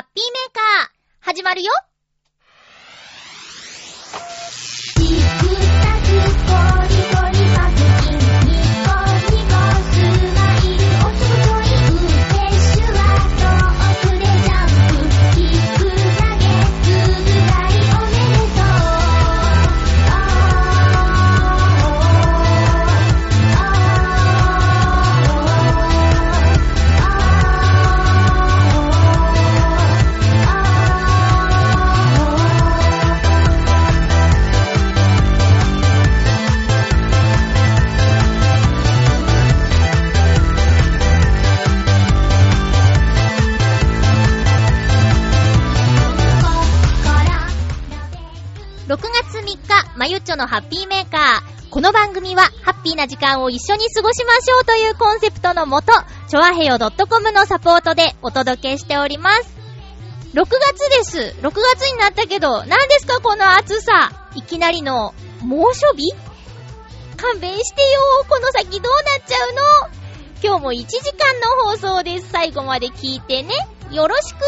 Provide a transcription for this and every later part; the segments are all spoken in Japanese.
ハッピーメーカー、始まるよ。まゆっちょのハッピーメーカー。この番組は、ハッピーな時間を一緒に過ごしましょうというコンセプトのもと、ちょあへよ .com のサポートでお届けしております。6月です。6月になったけど、何ですかこの暑さ。いきなりの猛暑日？勘弁してよこの先どうなっちゃうの？今日も1時間の放送です。最後まで聞いてね。よろしく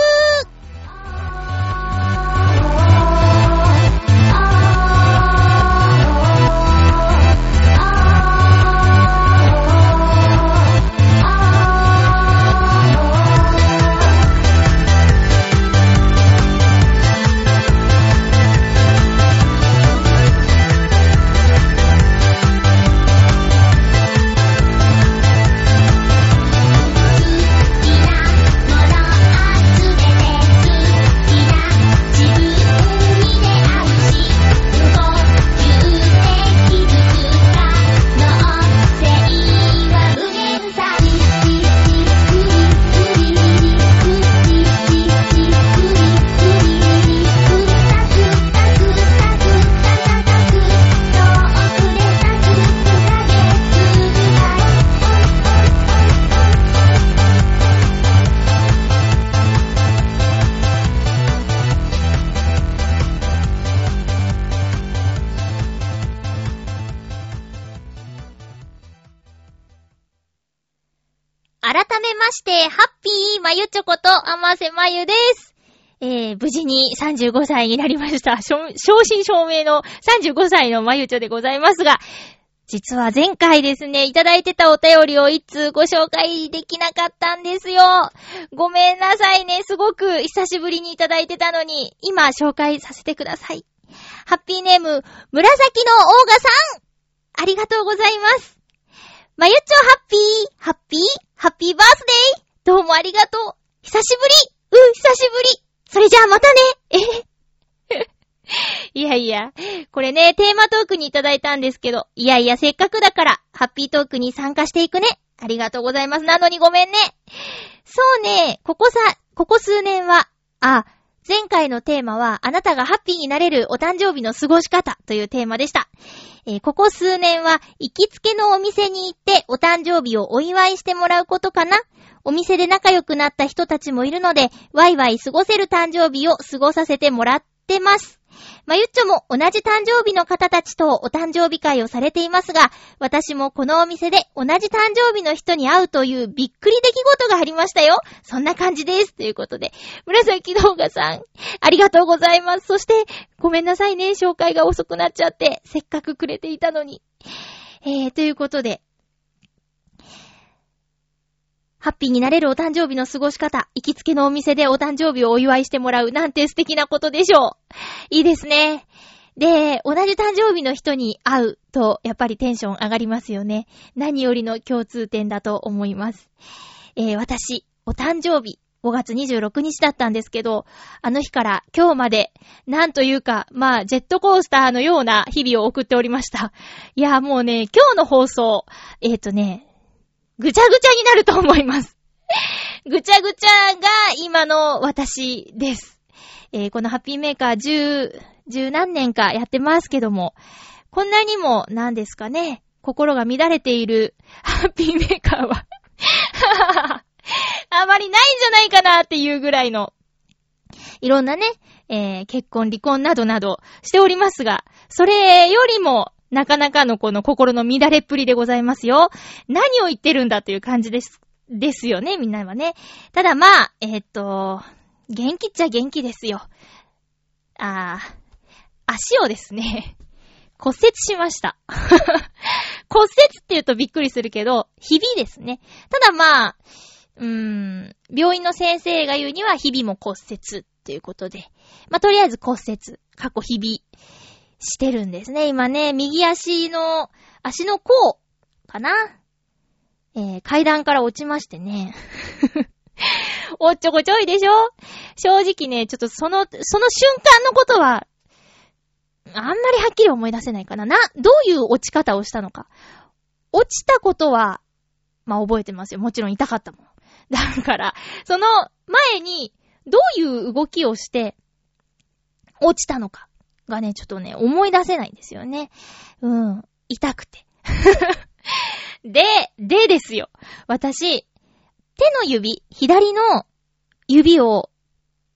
ゆです。えー、無事に35歳になりました。正真正銘の35歳のまゆちょでございますが、実は前回ですね、いただいてたお便りを一通ご紹介できなかったんですよ。ごめんなさいね、すごく久しぶりにいただいてたのに、今紹介させてください。ハッピーネーム、紫のオーガさんありがとうございます。まゆちょハッピー、ハッピー、ハッピーバースデーどうもありがとう久しぶりうん、久しぶりそれじゃあまたねえへいやいや、これね、テーマトークにいただいたんですけど、いやいや、せっかくだから、ハッピートークに参加していくね。ありがとうございます。なのにごめんね。そうね、ここさ、ここ数年は、あ、前回のテーマは、あなたがハッピーになれるお誕生日の過ごし方というテーマでした。えーここ数年は、行きつけのお店に行ってお誕生日をお祝いしてもらうことかなお店で仲良くなった人たちもいるので、ワイワイ過ごせる誕生日を過ごさせてもらってます。まゆっちょも同じ誕生日の方たちとお誕生日会をされていますが、私もこのお店で同じ誕生日の人に会うというびっくり出来事がありましたよ。そんな感じです。ということで、紫動画さん、ありがとうございます。そして、ごめんなさいね、紹介が遅くなっちゃって、せっかくくれていたのに。えー、ということで、ハッピーになれるお誕生日の過ごし方、行きつけのお店でお誕生日をお祝いしてもらうなんて素敵なことでしょう。いいですね。で、同じ誕生日の人に会うと、やっぱりテンション上がりますよね。何よりの共通点だと思います。えー、私、お誕生日、5月26日だったんですけど、あの日から今日まで、なんというか、まあ、ジェットコースターのような日々を送っておりました。いや、もうね、今日の放送、えっ、とね、ぐちゃぐちゃになると思います。ぐちゃぐちゃが今の私です。えーこのハッピーメーカー十、十何年かやってますけども、こんなにも、なんですかね、心が乱れている ハッピーメーカーは、あまりないんじゃないかなっていうぐらいの、いろんなね、えー結婚、離婚などなどしておりますが、それよりも、なかなかのこの心の乱れっぷりでございますよ。何を言ってるんだという感じです、ですよね、みんなはね。ただまあ、えーっと、元気っちゃ元気ですよ。あー、足をですね、骨折しました。骨折って言うとびっくりするけど、ひびですね。ただまあ、うーん、病院の先生が言うには、ひびも骨折っていうことで。まあ、とりあえず骨折、過去ひびしてるんですね。今ね、右足の、足の甲かな？えー、階段から落ちましてね。おっちょこちょいでしょ？正直ね、ちょっとその、その瞬間のことは、あんまりはっきり思い出せないかな。な、どういう落ち方をしたのか。落ちたことは、まあ覚えてますよ。もちろん痛かったもん。だから、その前に、どういう動きをして、落ちたのかがね、ちょっとね、思い出せないんですよね。うん。痛くて。で、でですよ。私、手の指、左の指を、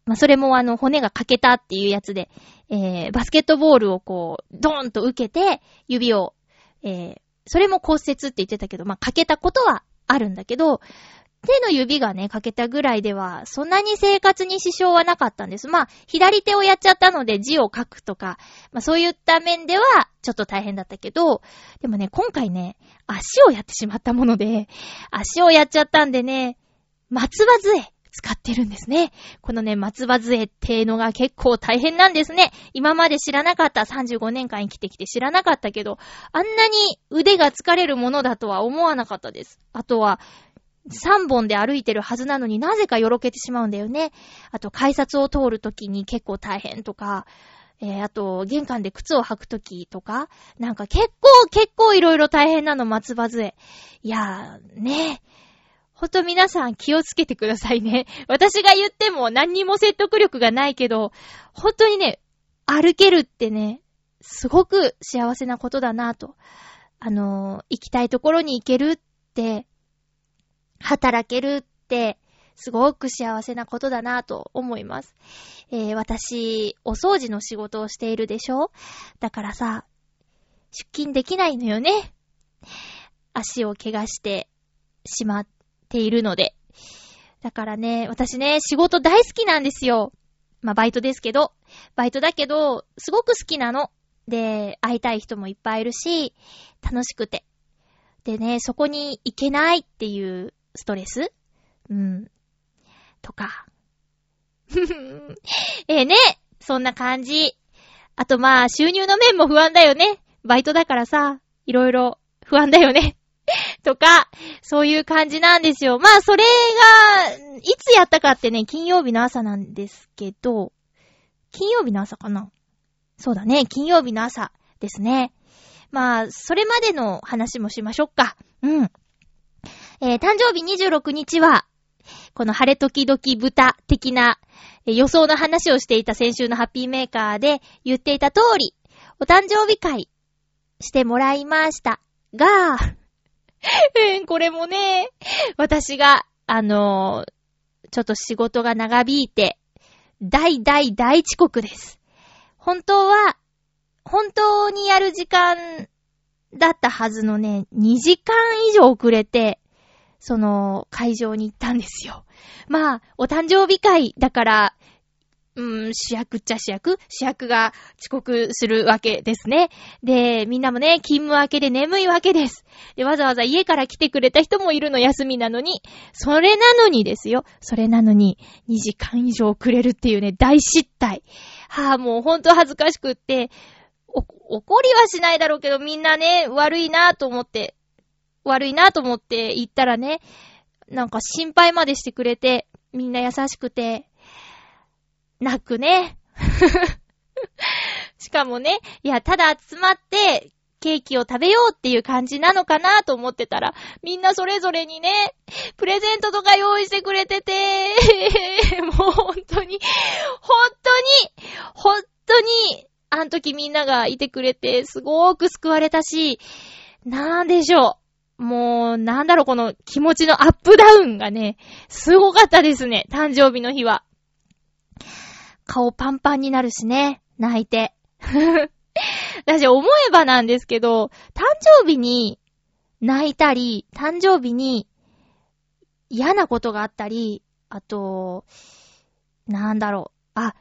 まあ、それもあの、骨が欠けたっていうやつで、えー、バスケットボールをこう、ドーンと受けて、指を、えー、それも骨折って言ってたけど、まあ、欠けたことはあるんだけど、手の指がね、欠けたぐらいでは、そんなに生活に支障はなかったんです。まあ、左手をやっちゃったので字を書くとか、まあそういった面では、ちょっと大変だったけど、でもね、今回ね、足をやってしまったもので、足をやっちゃったんでね、松葉杖使ってるんですね。このね、松葉杖っていうのが結構大変なんですね。今まで知らなかった、35年間生きてきて知らなかったけど、あんなに腕が疲れるものだとは思わなかったです。あとは、3本で歩いてるはずなのになぜかよろけてしまうんだよね。あと、改札を通るときに結構大変とか、えー、あと、玄関で靴を履くときとか、なんか結構、結構いろいろ大変なの、松葉杖。いやー、ねほんと皆さん気をつけてくださいね。私が言っても何にも説得力がないけど、本当にね、歩けるってね、すごく幸せなことだなと。あのー、行きたいところに行けるって、働けるって、すごく幸せなことだなと思います。えー、私、お掃除の仕事をしているでしょ？だからさ、出勤できないのよね。足を怪我してしまっているので。だからね、私ね、仕事大好きなんですよ。まあ、バイトですけど。バイトだけど、すごく好きなの。で、会いたい人もいっぱいいるし、楽しくて。でね、そこに行けないっていうストレス？うん。とか。ええね、そんな感じ。あとまあ、収入の面も不安だよね。バイトだからさ、いろいろ不安だよね。とか、そういう感じなんですよ。まあ、それが、いつやったかってね、金曜日の朝なんですけど、金曜日の朝かなそうだね、金曜日の朝ですね。まあ、それまでの話もしましょうか。うん。えー、誕生日26日は、この晴れ時々豚的な、予想の話をしていた先週のハッピーメーカーで言っていた通り、お誕生日会してもらいましたが、え ーこれもね、私が、あのーちょっと仕事が長引いて、大大大遅刻です。本当は、本当にやる時間だったはずのね、2時間以上遅れて、その会場に行ったんですよ。まあ、お誕生日会だから、うん、主役っちゃ主役？主役が遅刻するわけですね。で、みんなもね、勤務明けで眠いわけです。で、わざわざ家から来てくれた人もいるの休みなのに、それなのにですよ。それなのに、2時間以上遅れるっていうね、大失態。はぁ、もうほんと恥ずかしくって、お、怒りはしないだろうけど、みんなね、悪いなぁと思って、悪いなと思って言ったらね、なんか心配までしてくれて、みんな優しくて、泣くね。しかもね、いや、ただ集まって、ケーキを食べようっていう感じなのかなと思ってたら、みんなそれぞれにね、プレゼントとか用意してくれてて、もう本当に、本当に、本当に、あの時みんながいてくれて、すごーく救われたし、なんでしょう。もう、なんだろう、この気持ちのアップダウンがね、すごかったですね、誕生日の日は。顔パンパンになるしね、泣いて。私思えばなんですけど、誕生日に泣いたり、誕生日に嫌なことがあったり、あと、なんだろう。あ、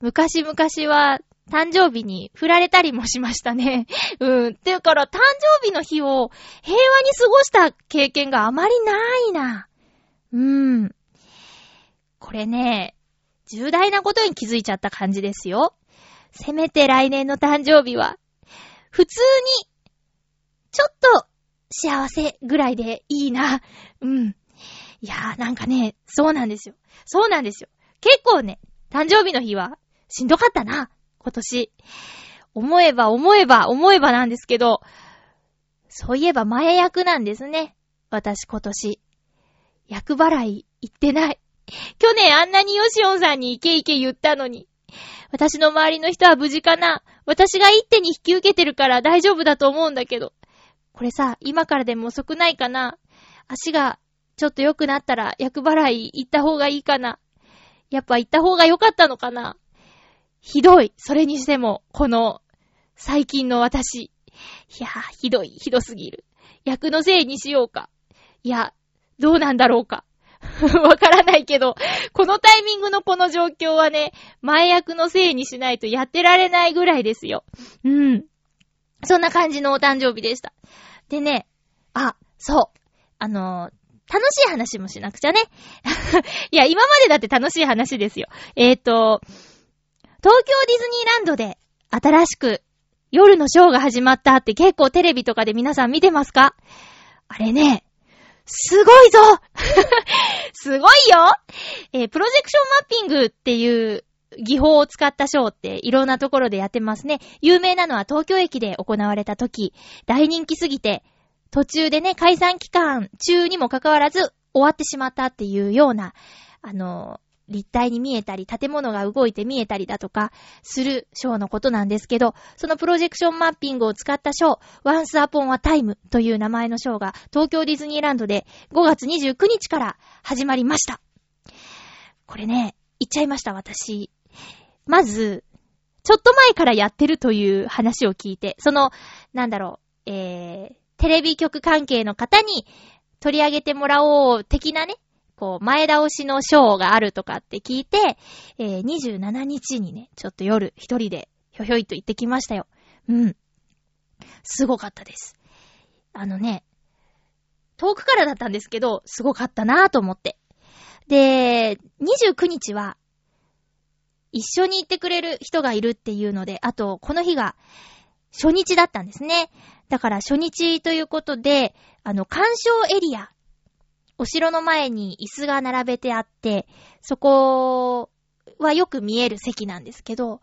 昔々は誕生日に振られたりもしましたね。うん。ていうから、誕生日の日を平和に過ごした経験があまりないな。うん。これね、重大なことに気づいちゃった感じですよ。せめて来年の誕生日は、普通に、ちょっと幸せぐらいでいいな。うん。いやーなんかね、そうなんですよ。そうなんですよ。結構ね、誕生日の日はしんどかったな。今年。思えば思えば思えばなんですけど、そういえば前役なんですね。私今年。役払い行ってない。去年あんなにヨシオンさんにイケイケ言ったのに。私の周りの人は無事かな私が一手に引き受けてるから大丈夫だと思うんだけど。これさ、今からでも遅くないかな足がちょっと良くなったら役払い行った方がいいかなやっぱ行った方が良かったのかなひどい。それにしても、この、最近の私。いやー、ひどい、ひどすぎる。役のせいにしようか。いや、どうなんだろうか。わからないけど、このタイミングのこの状況はね、前役のせいにしないとやってられないぐらいですよ。うん。そんな感じのお誕生日でした。でね、あ、そう。あのー、楽しい話もしなくちゃね。いや、今までだって楽しい話ですよ。えっ、ー、と、東京ディズニーランドで新しく夜のショーが始まったって結構テレビとかで皆さん見てますか？あれね、すごいぞ！すごいよ！えー、プロジェクションマッピングっていう技法を使ったショーっていろんなところでやってますね。有名なのは東京駅で行われた時、大人気すぎて、途中でね、解散期間中にもかかわらず終わってしまったっていうような、あの、立体に見えたり、建物が動いて見えたりだとか、するショーのことなんですけど、そのプロジェクションマッピングを使ったショー、Once Upon a Time という名前のショーが、東京ディズニーランドで5月29日から始まりました。これね、言っちゃいました、私。まず、ちょっと前からやってるという話を聞いて、その、なんだろう、えー、テレビ局関係の方に取り上げてもらおう的なね、こう、前倒しのショーがあるとかって聞いて、えー、27日にね、ちょっと夜一人でひょひょいと行ってきましたよ。うん。すごかったです。あのね、遠くからだったんですけど、すごかったなぁと思って。で、29日は、一緒に行ってくれる人がいるっていうので、あと、この日が、初日だったんですね。だから初日ということで、あの、鑑賞エリアお城の前に椅子が並べてあって、そこはよく見える席なんですけど、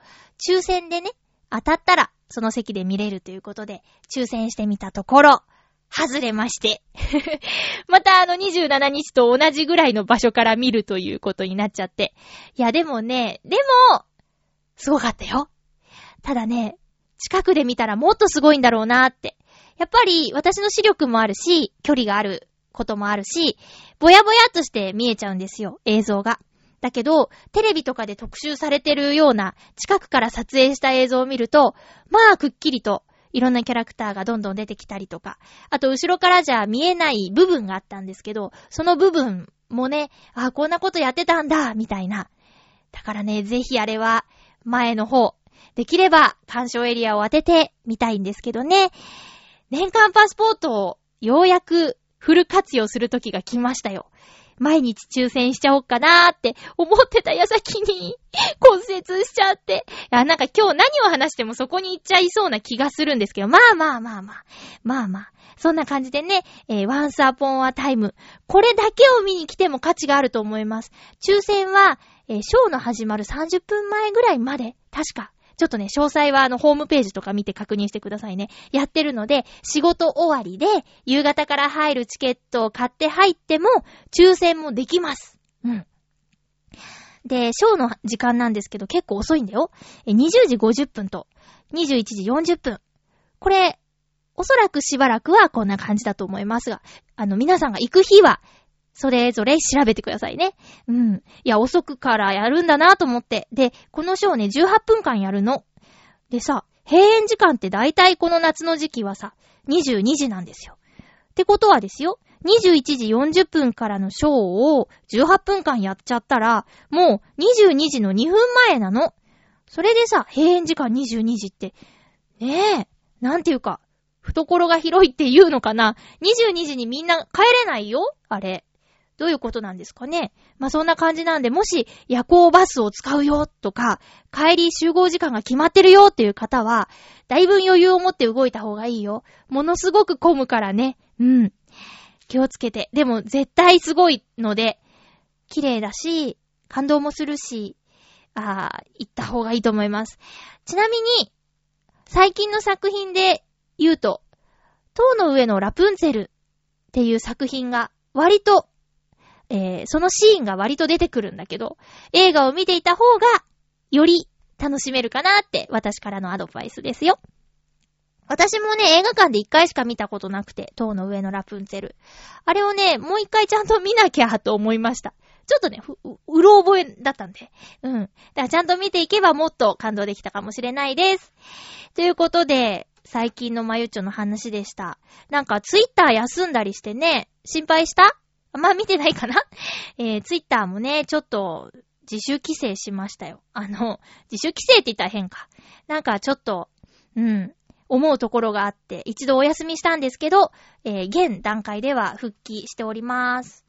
抽選でね、当たったらその席で見れるということで、抽選してみたところ、外れまして。またあの27日と同じぐらいの場所から見るということになっちゃって。いやでもね、でも、すごかったよ。ただね、近くで見たらもっとすごいんだろうなって。やっぱり私の視力もあるし、距離があることもあるし、ぼやぼやっとして見えちゃうんですよ、映像が。だけど、テレビとかで特集されてるような近くから撮影した映像を見ると、まあ、くっきりといろんなキャラクターがどんどん出てきたりとか、あと後ろからじゃ見えない部分があったんですけど、その部分もね、あ、こんなことやってたんだ、みたいな。だからね、ぜひあれは、前の方、できれば鑑賞エリアを当ててみたいんですけどね。年間パスポートをようやくフル活用する時が来ましたよ。毎日抽選しちゃおっかなーって思ってた矢先に 骨折しちゃって。いや、なんか今日何を話してもそこに行っちゃいそうな気がするんですけど、まあまあまあまあ。まあまあ。そんな感じでね、えー、Once Upon a Time。これだけを見に来ても価値があると思います。抽選は、えー、ショーの始まる30分前ぐらいまで、確か、ちょっとね、詳細はあの、ホームページとか見て確認してくださいね。やってるので、仕事終わりで、夕方から入るチケットを買って入っても、抽選もできます。うん。で、ショーの時間なんですけど、結構遅いんだよ。20時50分と、21時40分。これ、おそらくしばらくはこんな感じだと思いますが、あの、皆さんが行く日は、それぞれ調べてくださいね。うん。いや、遅くからやるんだなと思って。で、このショーね、18分間やるの。でさ、閉園時間って大体この夏の時期はさ、22時なんですよ。ってことはですよ、21時40分からのショーを18分間やっちゃったら、もう22時の2分前なの。それでさ、閉園時間22時って、ねえ、なんていうか、懐が広いって言うのかな ?22 時にみんな帰れないよあれ。どういうことなんですかねまあ、そんな感じなんで、もし夜行バスを使うよとか、帰り集合時間が決まってるよっていう方は、だいぶ余裕を持って動いた方がいいよ。ものすごく混むからね。うん。気をつけて。でも絶対すごいので、綺麗だし、感動もするし、ああ、行った方がいいと思います。ちなみに、最近の作品で言うと、塔の上のラプンツェルっていう作品が割とえー、そのシーンが割と出てくるんだけど、映画を見ていた方が、より楽しめるかなって私からのアドバイスですよ。私もね、映画館で一回しか見たことなくて、塔の上のラプンツェル。あれをね、もう一回ちゃんと見なきゃと思いました。ちょっとね、う、うろ覚えだったんで。うん。だからちゃんと見ていけばもっと感動できたかもしれないです。ということで、最近のまゆっちょの話でした。なんかツイッター休んだりしてね、心配した？まあ見てないかな？えー、ツイッターもね、ちょっと自主規制しましたよ。あの、自主規制って言ったら変か。なんかちょっと、うん、思うところがあって、一度お休みしたんですけど、えー、現段階では復帰しております。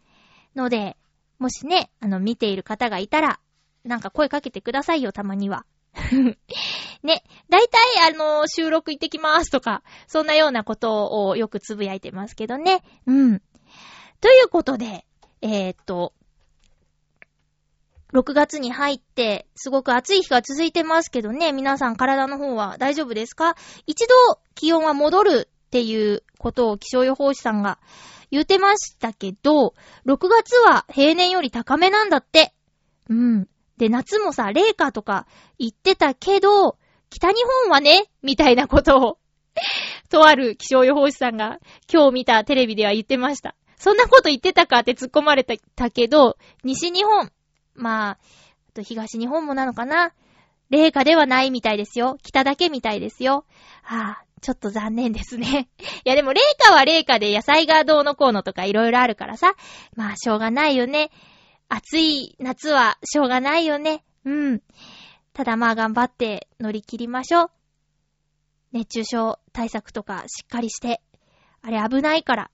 ので、もしね、あの、見ている方がいたら、なんか声かけてくださいよ、たまには。ね、だいたいあの、収録行ってきますとか、そんなようなことをよくつぶやいてますけどね。うん。ということで、えー、っと、6月に入って、すごく暑い日が続いてますけどね、皆さん体の方は大丈夫ですか？一度気温は戻るっていうことを気象予報士さんが言ってましたけど、6月は平年より高めなんだって。うん。で、夏もさ、冷夏とか言ってたけど、北日本はね、みたいなことを とある気象予報士さんが今日見たテレビでは言ってました。そんなこと言ってたかって突っ込まれたけど、西日本、まあ、あと東日本もなのかな冷夏ではないみたいですよ。北だけみたいですよ。はあ、ちょっと残念ですね。いやでも冷夏は冷夏で野菜がどうのこうのとかいろいろあるからさ。まあしょうがないよね。暑い夏はしょうがないよね。うん。ただまあ頑張って乗り切りましょう。熱中症対策とかしっかりして。あれ危ないから。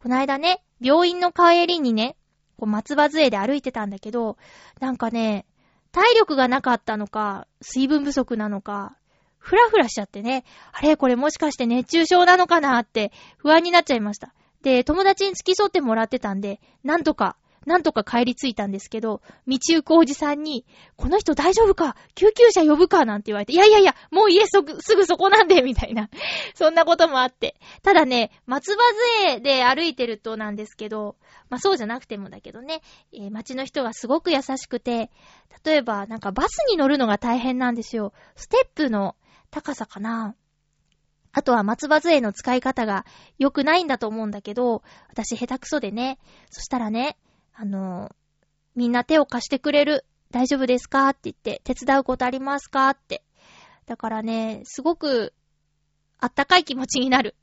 この間ね、病院の帰りにね、こう松葉杖で歩いてたんだけど、なんかね、体力がなかったのか、水分不足なのか、ふらふらしちゃってね、あれこれもしかして熱中症なのかなって不安になっちゃいました。で、友達に付き添ってもらってたんで、なんとかなんとか帰り着いたんですけど、道行くおじさんに、この人大丈夫か？救急車呼ぶか？なんて言われて、いやいやいや、もう家すぐ、すぐそこなんで、みたいな。そんなこともあって。ただね、松葉杖で歩いてるとなんですけど、まあそうじゃなくてもだけどね、えー、街の人がすごく優しくて、例えばなんかバスに乗るのが大変なんですよ。ステップの高さかなあとは松葉杖の使い方が良くないんだと思うんだけど、私下手くそでね。そしたらね、あの、みんな手を貸してくれる。大丈夫ですか？って言って、手伝うことありますか？って。だからね、すごく、あったかい気持ちになる。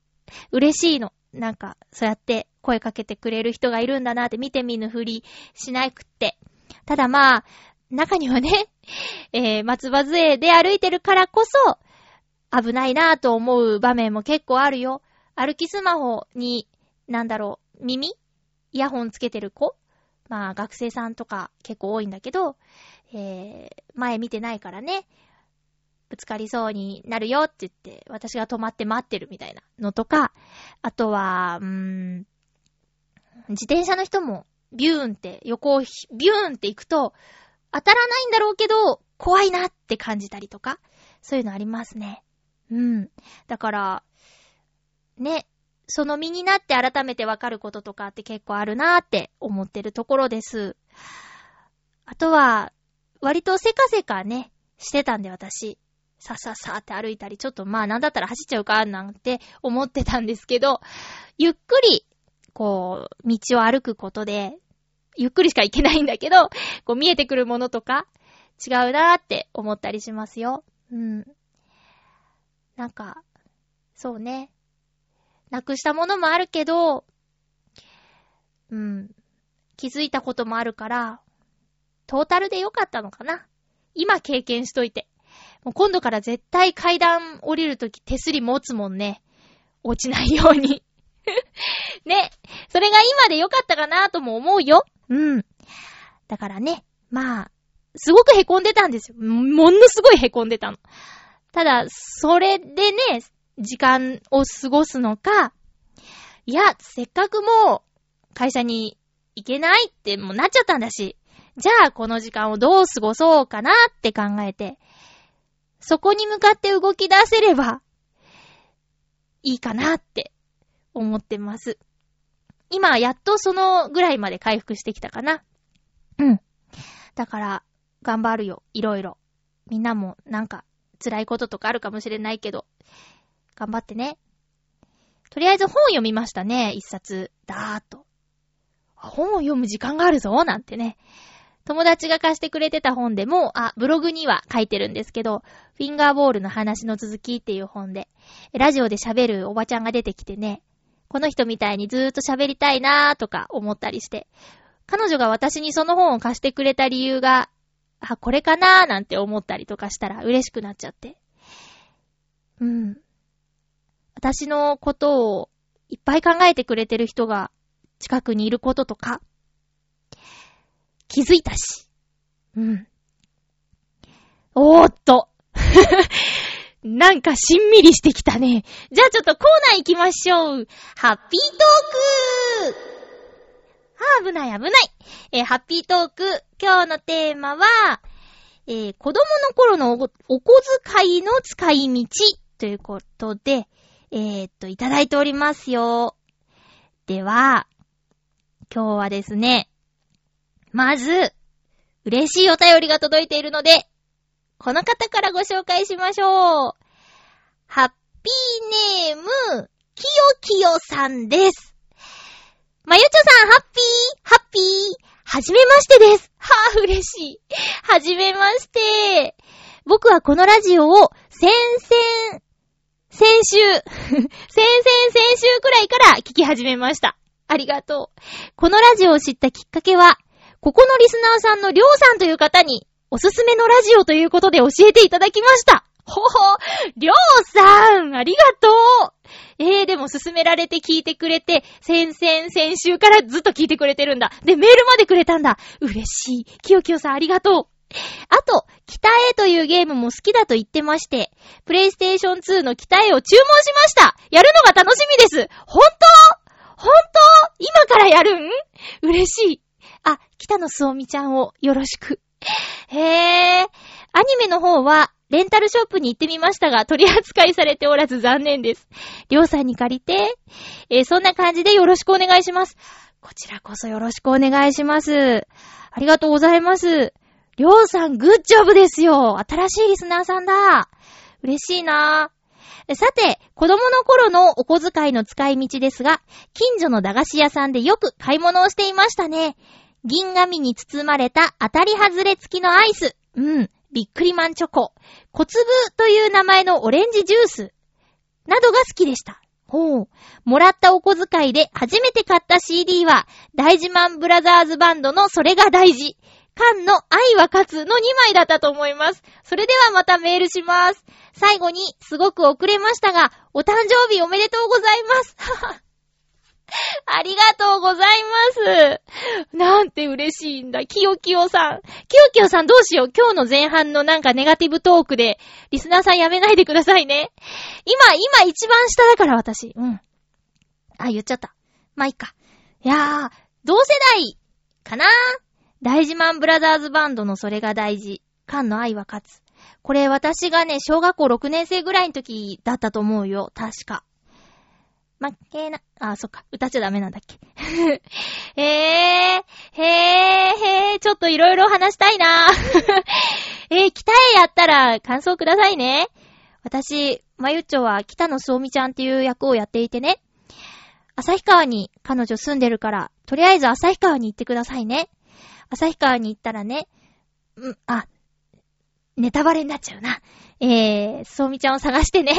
嬉しいの。なんか、そうやって声かけてくれる人がいるんだなって見て見ぬふりしなくって。ただまあ、中にはね、えー、松葉杖で歩いてるからこそ、危ないなぁと思う場面も結構あるよ。歩きスマホに、なんだろう、耳？イヤホンつけてる子？まあ学生さんとか結構多いんだけど、えー、前見てないからね、ぶつかりそうになるよって言って、私が止まって待ってるみたいなのとか、あとは、うーん、自転車の人もビューンって横をビューンって行くと、当たらないんだろうけど、怖いなって感じたりとか、そういうのありますね。うん。だから、ね、その身になって改めてわかることとかって結構あるなーって思ってるところです。あとは、割とせかせかね、してたんで私。さささって歩いたり、ちょっとまあなんだったら走っちゃうかなんて思ってたんですけど、ゆっくり、こう、道を歩くことで、ゆっくりしか行けないんだけど、こう見えてくるものとか、違うなーって思ったりしますよ。うん。なんか、そうね。なくしたものもあるけど、うん、気づいたこともあるから、トータルで良かったのかな。今経験しといて。もう今度から絶対階段降りるとき手すり持つもんね。落ちないように。ね。それが今で良かったかなとも思うよ。うん。だからね、まあ、すごく凹んでたんですよ。ものすごい凹んでたの。ただ、それでね、時間を過ごすのか、いや、せっかくもう、会社に行けないってもうなっちゃったんだし、じゃあこの時間をどう過ごそうかなって考えて、そこに向かって動き出せれば、いいかなって思ってます。今、やっとそのぐらいまで回復してきたかな。うん。だから、頑張るよ。いろいろ。みんなも、なんか、辛いこととかあるかもしれないけど、頑張ってね。とりあえず本読みましたね。一冊。だーっと。本を読む時間があるぞなんてね。友達が貸してくれてた本でも、あ、ブログには書いてるんですけど、フィンガーボールの話の続きっていう本で、ラジオで喋るおばちゃんが出てきてね、この人みたいにずーっと喋りたいなーとか思ったりして、彼女が私にその本を貸してくれた理由が、あ、これかなーなんて思ったりとかしたら嬉しくなっちゃって。うん。私のことをいっぱい考えてくれてる人が近くにいることとか、気づいたし。うん。おーっと。なんかしんみりしてきたね。じゃあちょっとコーナー行きましょう。ハッピートークあ、危ない危ない。えーハッピートーク、今日のテーマは、えー子供の頃のお小遣いの使い道ということで、えーっと、いただいておりますよ。では、今日はですね、まず、嬉しいお便りが届いているので、この方からご紹介しましょう。ハッピーネーム、きよきよさんです。まゆちょさん、ハッピー、ハッピー、はじめましてです。はぁ、嬉しい。はじめまして。僕はこのラジオを先々、先週、先々先週くらいから聞き始めました。ありがとう。このラジオを知ったきっかけは、ここのリスナーさんのりょうさんという方に、おすすめのラジオということで教えていただきました。ほほ、りょうさん、ありがとう。えー、でも勧められて聞いてくれて、先々先週からずっと聞いてくれてるんだ。で、メールまでくれたんだ。嬉しい。きよきよさん、ありがとう。あと、北へというゲームも好きだと言ってまして、プレイステーション2の北へを注文しました。やるのが楽しみです。本当？本当？今からやるん？嬉しい。あ、北野すおみちゃんをよろしく。へぇー。アニメの方は、レンタルショップに行ってみましたが、取り扱いされておらず残念です。りょうさんに借りて、えーそんな感じでよろしくお願いします。こちらこそよろしくお願いします。ありがとうございます。りょうさん、グッジョブですよ。新しいリスナーさんだ。嬉しいなさて、子供の頃のお小遣いの使い道ですが、近所の駄菓子屋さんでよく買い物をしていましたね。銀紙に包まれた当たり外れ付きのアイス。うん。ビックリマンチョコ。小粒という名前のオレンジジュース。などが好きでした。ほう。もらったお小遣いで初めて買った CD は、大事マンブラザーズバンドのそれが大事。缶の愛は勝つの2枚だったと思います。それではまたメールします。最後に、すごく遅れましたが、お誕生日おめでとうございます。ありがとうございます。なんて嬉しいんだ。きよきよさん。きよきよさんどうしよう。今日の前半のなんかネガティブトークで、リスナーさんやめないでくださいね。今、今一番下だから私。うん。あ、言っちゃった。まあ、いいか。いやー、同世代かな大事マンブラザーズバンドのそれが大事。缶の愛は勝つ。これ私がね、小学校6年生ぐらいの時だったと思うよ。確か。負けな、あ、そっか。歌っちゃダメなんだっけ。へぇー、へぇー、へぇー、ちょっといろいろ話したいな えー、北へやったら感想くださいね。私、まゆっちょは北野すおみちゃんっていう役をやっていてね。旭川に彼女住んでるから、とりあえず旭川に行ってくださいね。旭川に行ったらね、うん、あ、ネタバレになっちゃうな。えー、そうみちゃんを探してね。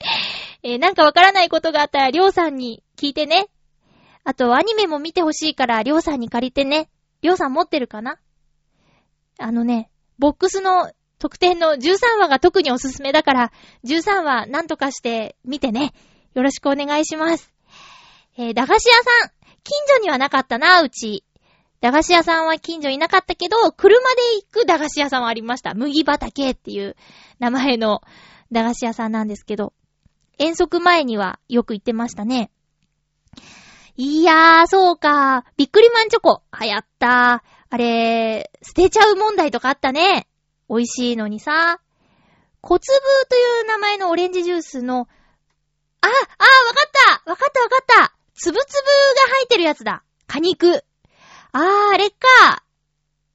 えー、なんかわからないことがあったら、りょうさんに聞いてね。あと、アニメも見てほしいから、りょうさんに借りてね。りょうさん持ってるかな？あのね、ボックスの特典の13話が特におすすめだから、13話なんとかして見てね。よろしくお願いします。えー、駄菓子屋さん。近所にはなかったな、うち。駄菓子屋さんは近所になかったけど、車で行く駄菓子屋さんはありました。麦畑っていう名前の駄菓子屋さんなんですけど、遠足前にはよく行ってましたね。いやー、そうか。びっくりマンチョコ。流行った。あれ、捨てちゃう問題とかあったね。美味しいのにさ。小粒という名前のオレンジジュースの、あ、あ、わかったわかったわかったつぶつぶが入ってるやつだ。果肉。あー、あれか。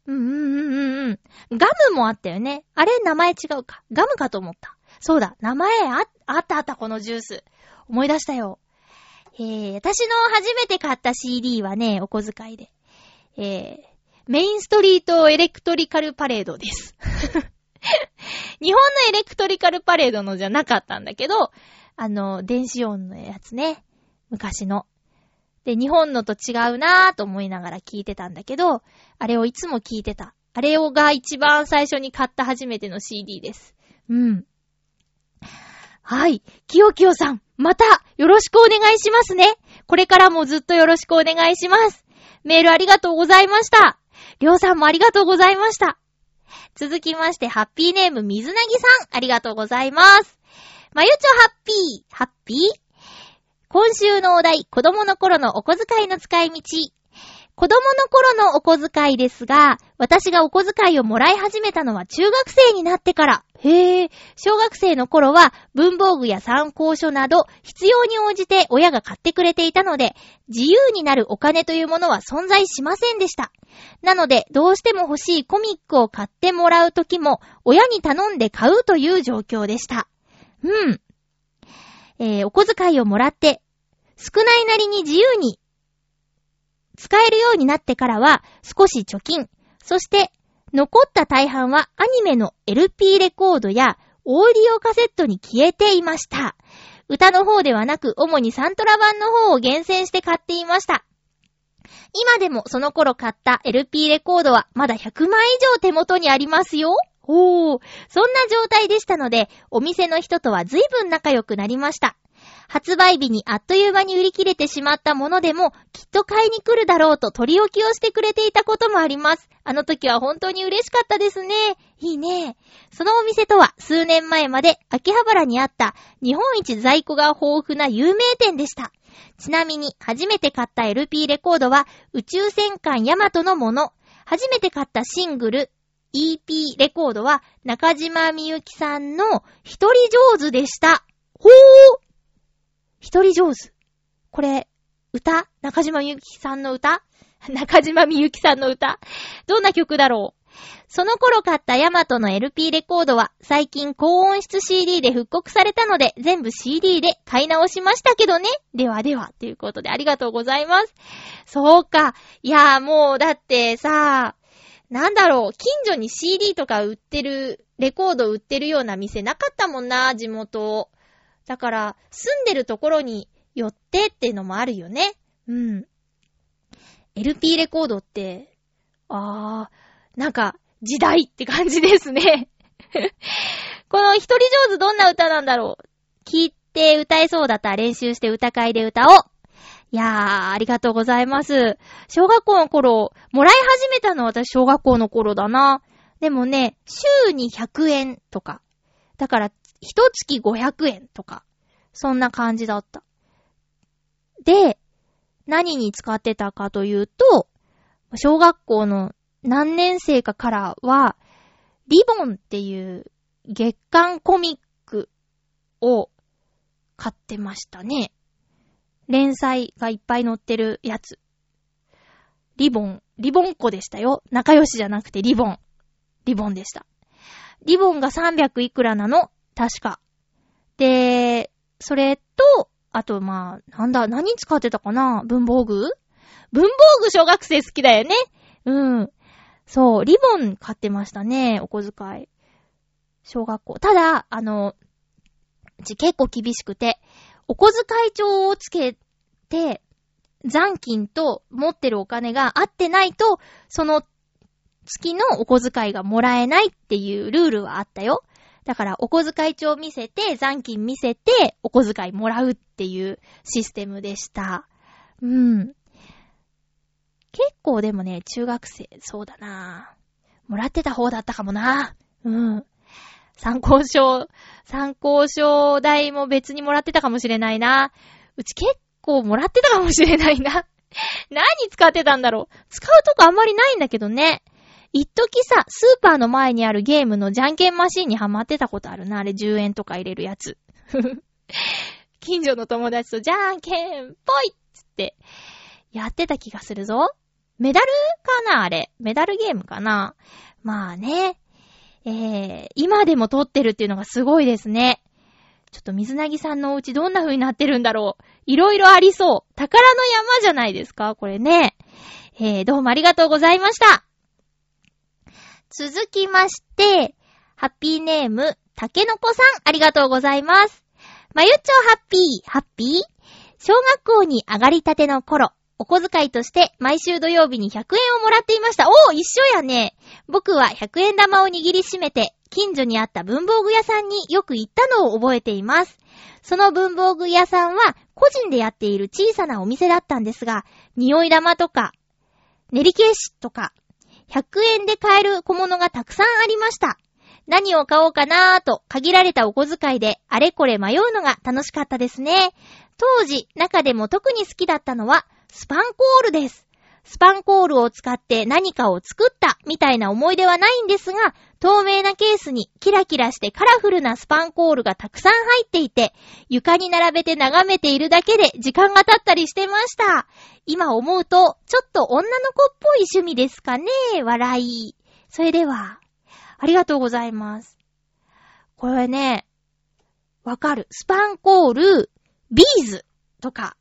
うんうんうんうん。ガムもあったよね。あれ、名前違うか。ガムかと思った。そうだ、名前あ、あったあった、このジュース。思い出したよ。えー、私の初めて買った CD はね、お小遣いで。えー、メインストリートエレクトリカルパレードです。日本のエレクトリカルパレードのじゃなかったんだけど、あの、電子音のやつね。昔の。で、日本のと違うなぁと思いながら聞いてたんだけど、あれをいつも聞いてた。あれをが一番最初に買った初めての CD です。うん。はい。きよきよさん、またよろしくお願いしますね。これからもずっとよろしくお願いします。メールありがとうございました。りょうさんもありがとうございました。続きまして、ハッピーネーム水なぎさん、ありがとうございます。まゆちょハッピー、ハッピー？今週のお題、子供の頃のお小遣いの使い道。子供の頃のお小遣いですが、私がお小遣いをもらい始めたのは中学生になってから。へえ、小学生の頃は文房具や参考書など必要に応じて親が買ってくれていたので、自由になるお金というものは存在しませんでした。なので、どうしても欲しいコミックを買ってもらうときも、親に頼んで買うという状況でした。うん。えーお小遣いをもらって、少ないなりに自由に使えるようになってからは少し貯金、そして残った大半はアニメの LP レコードやオーディオカセットに消えていました。歌の方ではなく、主にサントラ版の方を厳選して買っていました。今でもその頃買った LP レコードはまだ100枚以上手元にありますよ。おー、そんな状態でしたので、お店の人とは随分仲良くなりました。発売日にあっという間に売り切れてしまったものでも、きっと買いに来るだろうと取り置きをしてくれていたこともあります。あの時は本当に嬉しかったですね。いいね。そのお店とは数年前まで秋葉原にあった日本一在庫が豊富な有名店でした。ちなみに初めて買った LP レコードは宇宙戦艦ヤマトのもの。初めて買ったシングル EP レコードは中島みゆきさんの一人上手でした。ほー一人上手。これ、歌？中島みゆきさんの歌？中島みゆきさんの歌？どんな曲だろう？その頃買ったヤマトの LP レコードは最近高音質 CD で復刻されたので全部 CD で買い直しましたけどね。ではでは、ということでありがとうございます。そうか。いやーもうだってさ、なんだろう、近所に CD とか売ってる、レコード売ってるような店なかったもんな、地元。だから、住んでるところに寄ってっていうのもあるよね。うん。LP レコードって、あー、なんか、時代って感じですね。この一人上手どんな歌なんだろう聞いて歌えそうだったら練習して歌会で歌おう。いやー、ありがとうございます。小学校の頃、もらい始めたのは私小学校の頃だな。でもね、週に100円とか。だから、一月500円とか。そんな感じだった。で、何に使ってたかというと、小学校の何年生かからは、リボンっていう月刊コミックを買ってましたね。連載がいっぱい載ってるやつ。リボン、リボンっ子でしたよ。仲良しじゃなくてリボン。リボンでした。リボンが300いくらなの？確か。で、それと、あとまあ、なんだ、何使ってたかな？文房具？文房具小学生好きだよね。うん。そう、リボン買ってましたね、お小遣い。小学校。ただ、あの、うち結構厳しくて、お小遣い帳をつけて、残金と持ってるお金が合ってないと、その月のお小遣いがもらえないっていうルールはあったよ。だから、お小遣い帳見せて、残金見せて、お小遣いもらうっていうシステムでした。うん。結構でもね、中学生、そうだなもらってた方だったかもな。うん。参考書、参考書代も別にもらってたかもしれないな。うち結構もらってたかもしれないな。何使ってたんだろう。使うとこあんまりないんだけどね。一時さ、スーパーの前にあるゲームのじゃんけんマシーンにハマってたことあるな。あれ10円とか入れるやつ。近所の友達とじゃんけんぽいっつって、やってた気がするぞ。メダルかなあれ。メダルゲームかなまあね。えー、今でも撮ってるっていうのがすごいですね。ちょっと水なぎさんのお家どんな風になってるんだろう。いろいろありそう。宝の山じゃないですかこれね。えー、どうもありがとうございました。続きまして、ハッピーネーム、たけのこさん、ありがとうございます。まゆっちょハッピー、ハッピー？小学校に上がりたての頃、お小遣いとして毎週土曜日に100円をもらっていました。おー、一緒やね。僕は100円玉を握りしめて、近所にあった文房具屋さんによく行ったのを覚えています。その文房具屋さんは個人でやっている小さなお店だったんですが、匂い玉とか、練り消しとか、100円で買える小物がたくさんありました。何を買おうかなーと限られたお小遣いであれこれ迷うのが楽しかったですね。当時、中でも特に好きだったのは、スパンコールです。スパンコールを使って何かを作ったみたいな思い出はないんですが、透明なケースにキラキラしてカラフルなスパンコールがたくさん入っていて、床に並べて眺めているだけで時間が経ったりしてました。今思うと、ちょっと女の子っぽい趣味ですかね笑い。それでは、ありがとうございます。これね、わかる。スパンコール、ビーズとか、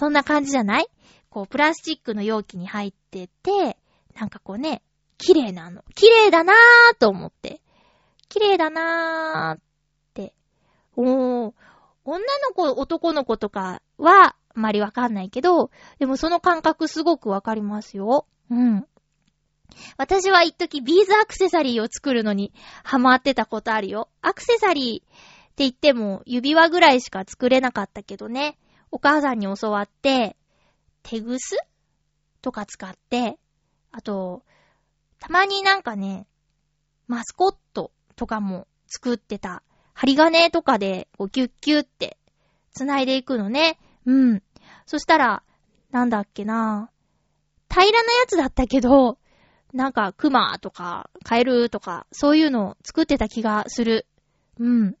そんな感じじゃない？こう、プラスチックの容器に入ってて、なんかこうね、綺麗なの。綺麗だなーと思って。綺麗だなーって。おー、女の子、男の子とかは、あまりわかんないけど、でもその感覚すごくわかりますよ。うん。私は一時ビーズアクセサリーを作るのにハマってたことあるよ。アクセサリーって言っても指輪ぐらいしか作れなかったけどね。お母さんに教わって、手ぐすとか使って、あと、たまになんかね、マスコットとかも作ってた。針金とかで、こう、キュッキュッって、繋いでいくのね。うん。そしたら、なんだっけな平らなやつだったけど、なんか、クマとか、カエルとか、そういうのを作ってた気がする。うん。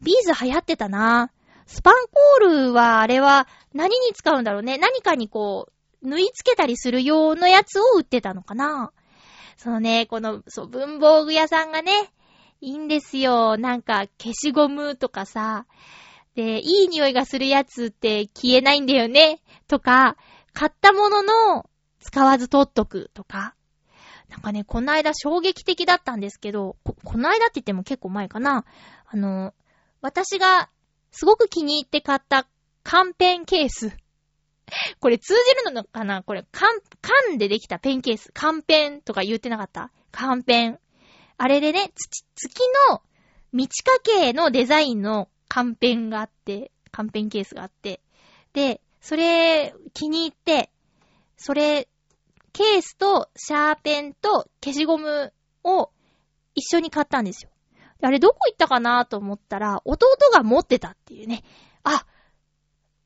ビーズ流行ってたなスパンコールは、あれは、何に使うんだろうね。何かにこう、縫い付けたりする用のやつを売ってたのかなそのね、この、そう、文房具屋さんがね、いいんですよ。なんか、消しゴムとかさ。で、いい匂いがするやつって消えないんだよね。とか、買ったものの、使わず取っとくとか。なんかね、この間衝撃的だったんですけど、こ、この間って言っても結構前かな。あの、私がすごく気に入って買った缶ペンケース。これ通じるのかな？これ、缶、缶でできたペンケース。缶ペンとか言ってなかった？缶ペン。あれでね、土、月の満ち欠けのデザインの缶ペンがあって、缶ペンケースがあって。で、それ気に入って、それ、ケースとシャーペンと消しゴムを一緒に買ったんですよ。あれどこ行ったかなと思ったら、弟が持ってたっていうね。あ、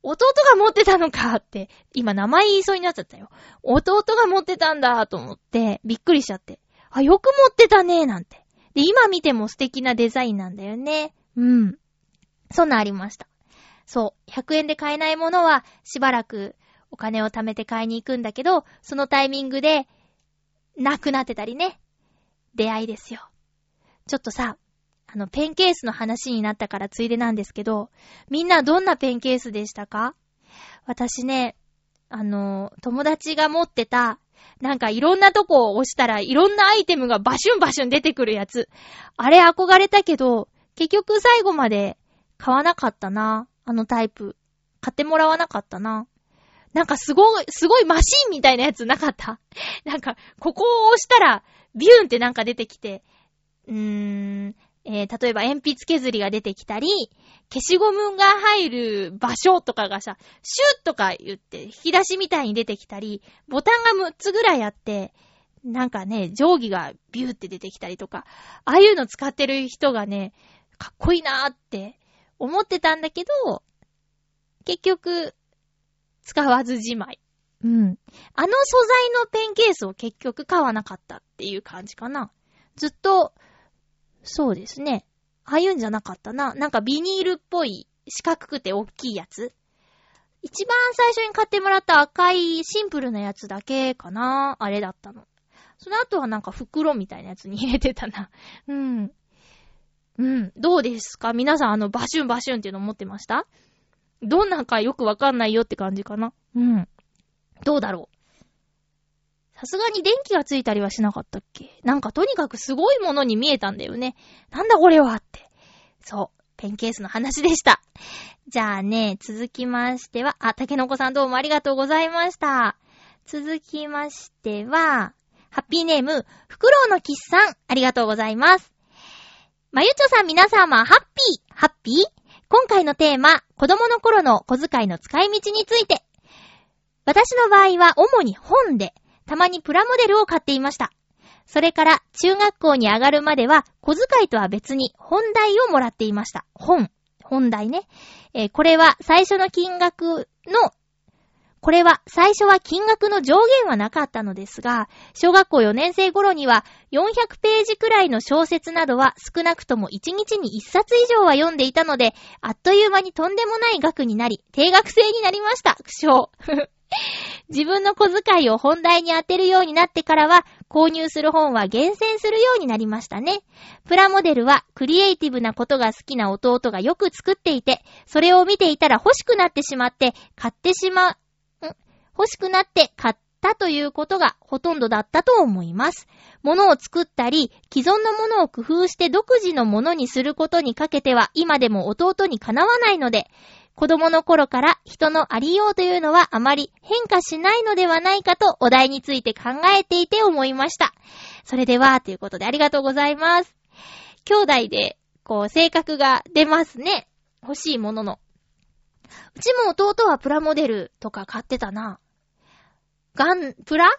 弟が持ってたのかって、今名前言いそうになっちゃったよ。弟が持ってたんだと思って、びっくりしちゃって。あ、よく持ってたねなんて。で、今見ても素敵なデザインなんだよね。うん。そんなありました。そう。100円で買えないものは、しばらくお金を貯めて買いに行くんだけど、そのタイミングで、なくなってたりね。出会いですよ。ちょっとさ、あの、ペンケースの話になったからついでなんですけど、みんなどんなペンケースでしたか？私ね、あの、友達が持ってた、なんかいろんなとこを押したらいろんなアイテムがバシュンバシュン出てくるやつ。あれ憧れたけど、結局最後まで買わなかったな。あのタイプ。買ってもらわなかったな。なんかすごい、すごいマシンみたいなやつなかった？なんか、ここを押したら、ビューンってなんか出てきて、うーん、えー、例えば鉛筆削りが出てきたり、消しゴムが入る場所とかがさ、シュッとか言って、引き出しみたいに出てきたり、ボタンが6つぐらいあって、なんかね、定規がビューって出てきたりとか、ああいうの使ってる人がね、かっこいいなーって思ってたんだけど、結局、使わずじまい。うん。あの素材のペンケースを結局買わなかったっていう感じかな。ずっと、そうですね。ああいうんじゃなかったな。なんかビニールっぽい四角くて大きいやつ。一番最初に買ってもらった赤いシンプルなやつだけかな。あれだったの。その後はなんか袋みたいなやつに入れてたな。うん。うん。どうですか？皆さんあのバシュンバシュンっていうの持ってました？どんなんかよくわかんないよって感じかな？うん。どうだろう？さすがに電気がついたりはしなかったっけ？なんかとにかくすごいものに見えたんだよね。なんだこれはって。そう。ペンケースの話でした。じゃあね、続きましては、あ、竹の子さんどうもありがとうございました。続きましては、ハッピーネーム、フクロウのキッさん、ありがとうございます。まゆちょさん皆様、ハッピー、ハッピー？今回のテーマ、子供の頃の小遣いの使い道について。私の場合は主に本で、たまにプラモデルを買っていました。それから中学校に上がるまでは小遣いとは別に本題をもらっていました。本。本題ね。えー、これは最初の金額の、これは最初は金額の上限はなかったのですが、小学校4年生頃には400ページくらいの小説などは少なくとも1日に1冊以上は読んでいたので、あっという間にとんでもない額になり、定額制になりました。苦笑。自分の小遣いを本題に当てるようになってからは、購入する本は厳選するようになりましたね。プラモデルはクリエイティブなことが好きな弟がよく作っていて、それを見ていたら欲しくなってしまって、買ってしまう、ん？欲しくなって買ったということがほとんどだったと思います。物を作ったり、既存のものを工夫して独自のものにすることにかけては今でも弟にかなわないので、子供の頃から人のありようというのはあまり変化しないのではないかとお題について考えていて思いました。それでは、ということでありがとうございます。兄弟で、こう、性格が出ますね。欲しいものの。うちも弟はプラモデルとか買ってたな。ガン、プラ？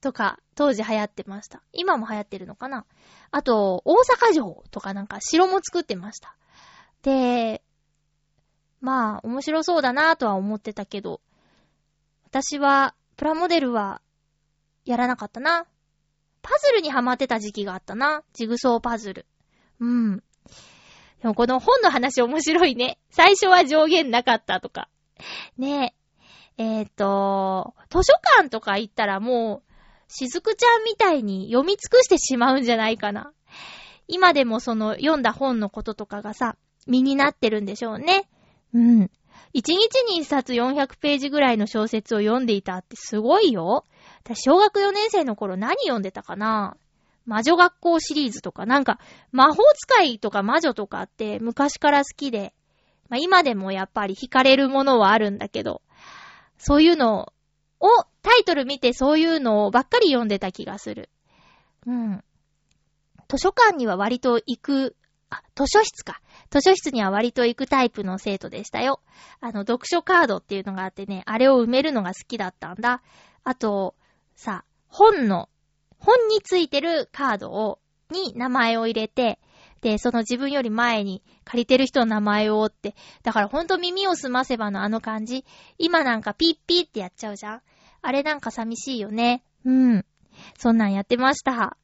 とか、当時流行ってました。今も流行ってるのかなあと、大阪城とかなんか城も作ってました。で、まあ、面白そうだなぁとは思ってたけど、私は、プラモデルは、やらなかったな。パズルにハマってた時期があったな。ジグソーパズル。うん。でもこの本の話面白いね。最初は上限なかったとか。ねえ。えっ、ー、と、図書館とか行ったらもう、しずくちゃんみたいに読み尽くしてしまうんじゃないかな。今でもその読んだ本のこととかがさ、身になってるんでしょうね。うん。一日に一冊400ページぐらいの小説を読んでいたってすごいよ。私、小学4年生の頃何読んでたかな魔女学校シリーズとか、なんか、魔法使いとか魔女とかって昔から好きで、まあ今でもやっぱり惹かれるものはあるんだけど、そういうのを、タイトル見てそういうのをばっかり読んでた気がする。うん。図書館には割と行く、あ、図書室か。図書室には割と行くタイプの生徒でしたよ。あの、読書カードっていうのがあってね、あれを埋めるのが好きだったんだ。あと、さ、本の、本についてるカードを、に名前を入れて、で、その自分より前に借りてる人の名前をって、だからほんと耳を澄ませばのあの感じ、今なんかピッピッってやっちゃうじゃんあれなんか寂しいよね。うん。そんなんやってました。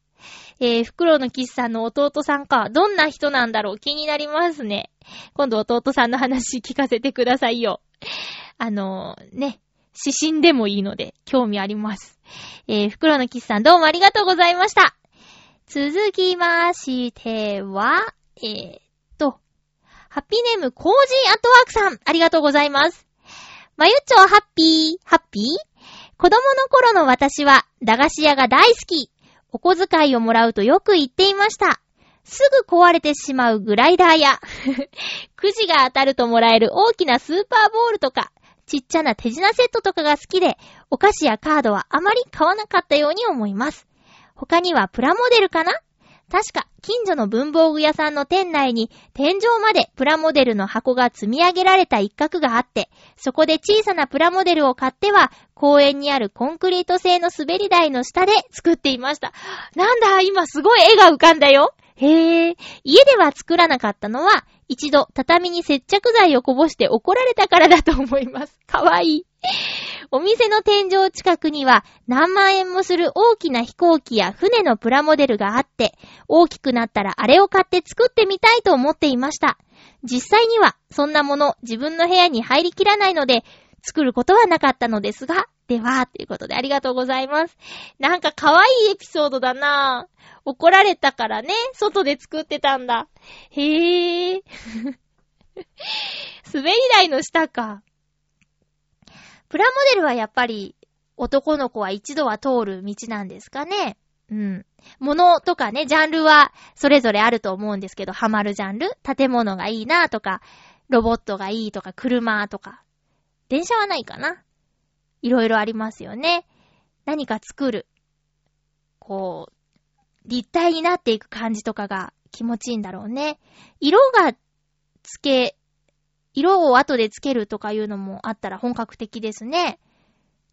えー、フクロウのキスさんの弟さんか。どんな人なんだろう？気になりますね。今度弟さんの話聞かせてくださいよ。あのー、ね。指針でもいいので、興味あります。えー、フクロウのキスさんどうもありがとうございました。続きましては、えー、っと、ハッピーネームコージーアットワークさん、ありがとうございます。まゆっちょはハッピー、ハッピー？子供の頃の私は、駄菓子屋が大好き。お小遣いをもらうとよく言っていました。すぐ壊れてしまうグライダーや、くじが当たるともらえる大きなスーパーボールとか、ちっちゃな手品セットとかが好きで、お菓子やカードはあまり買わなかったように思います。他にはプラモデルかな？確か、近所の文房具屋さんの店内に天井までプラモデルの箱が積み上げられた一角があって、そこで小さなプラモデルを買っては、公園にあるコンクリート製の滑り台の下で作っていました。なんだ、今すごい絵が浮かんだよ。へえ。家では作らなかったのは、一度畳に接着剤をこぼして怒られたからだと思います。かわいい。お店の天井近くには何万円もする大きな飛行機や船のプラモデルがあって、大きくなったらあれを買って作ってみたいと思っていました。実際にはそんなもの自分の部屋に入りきらないので、作ることはなかったのですが、では、ということでありがとうございます。なんか可愛いエピソードだなぁ。怒られたからね、外で作ってたんだ。へぇー。滑り台の下か。プラモデルはやっぱり男の子は一度は通る道なんですかね。うん。物とかね、ジャンルはそれぞれあると思うんですけど、ハマるジャンル？建物がいいなとか、ロボットがいいとか、車とか。電車はないかないろいろありますよね。何か作る。こう、立体になっていく感じとかが気持ちいいんだろうね。色がつけ、色を後でつけるとかいうのもあったら本格的ですね。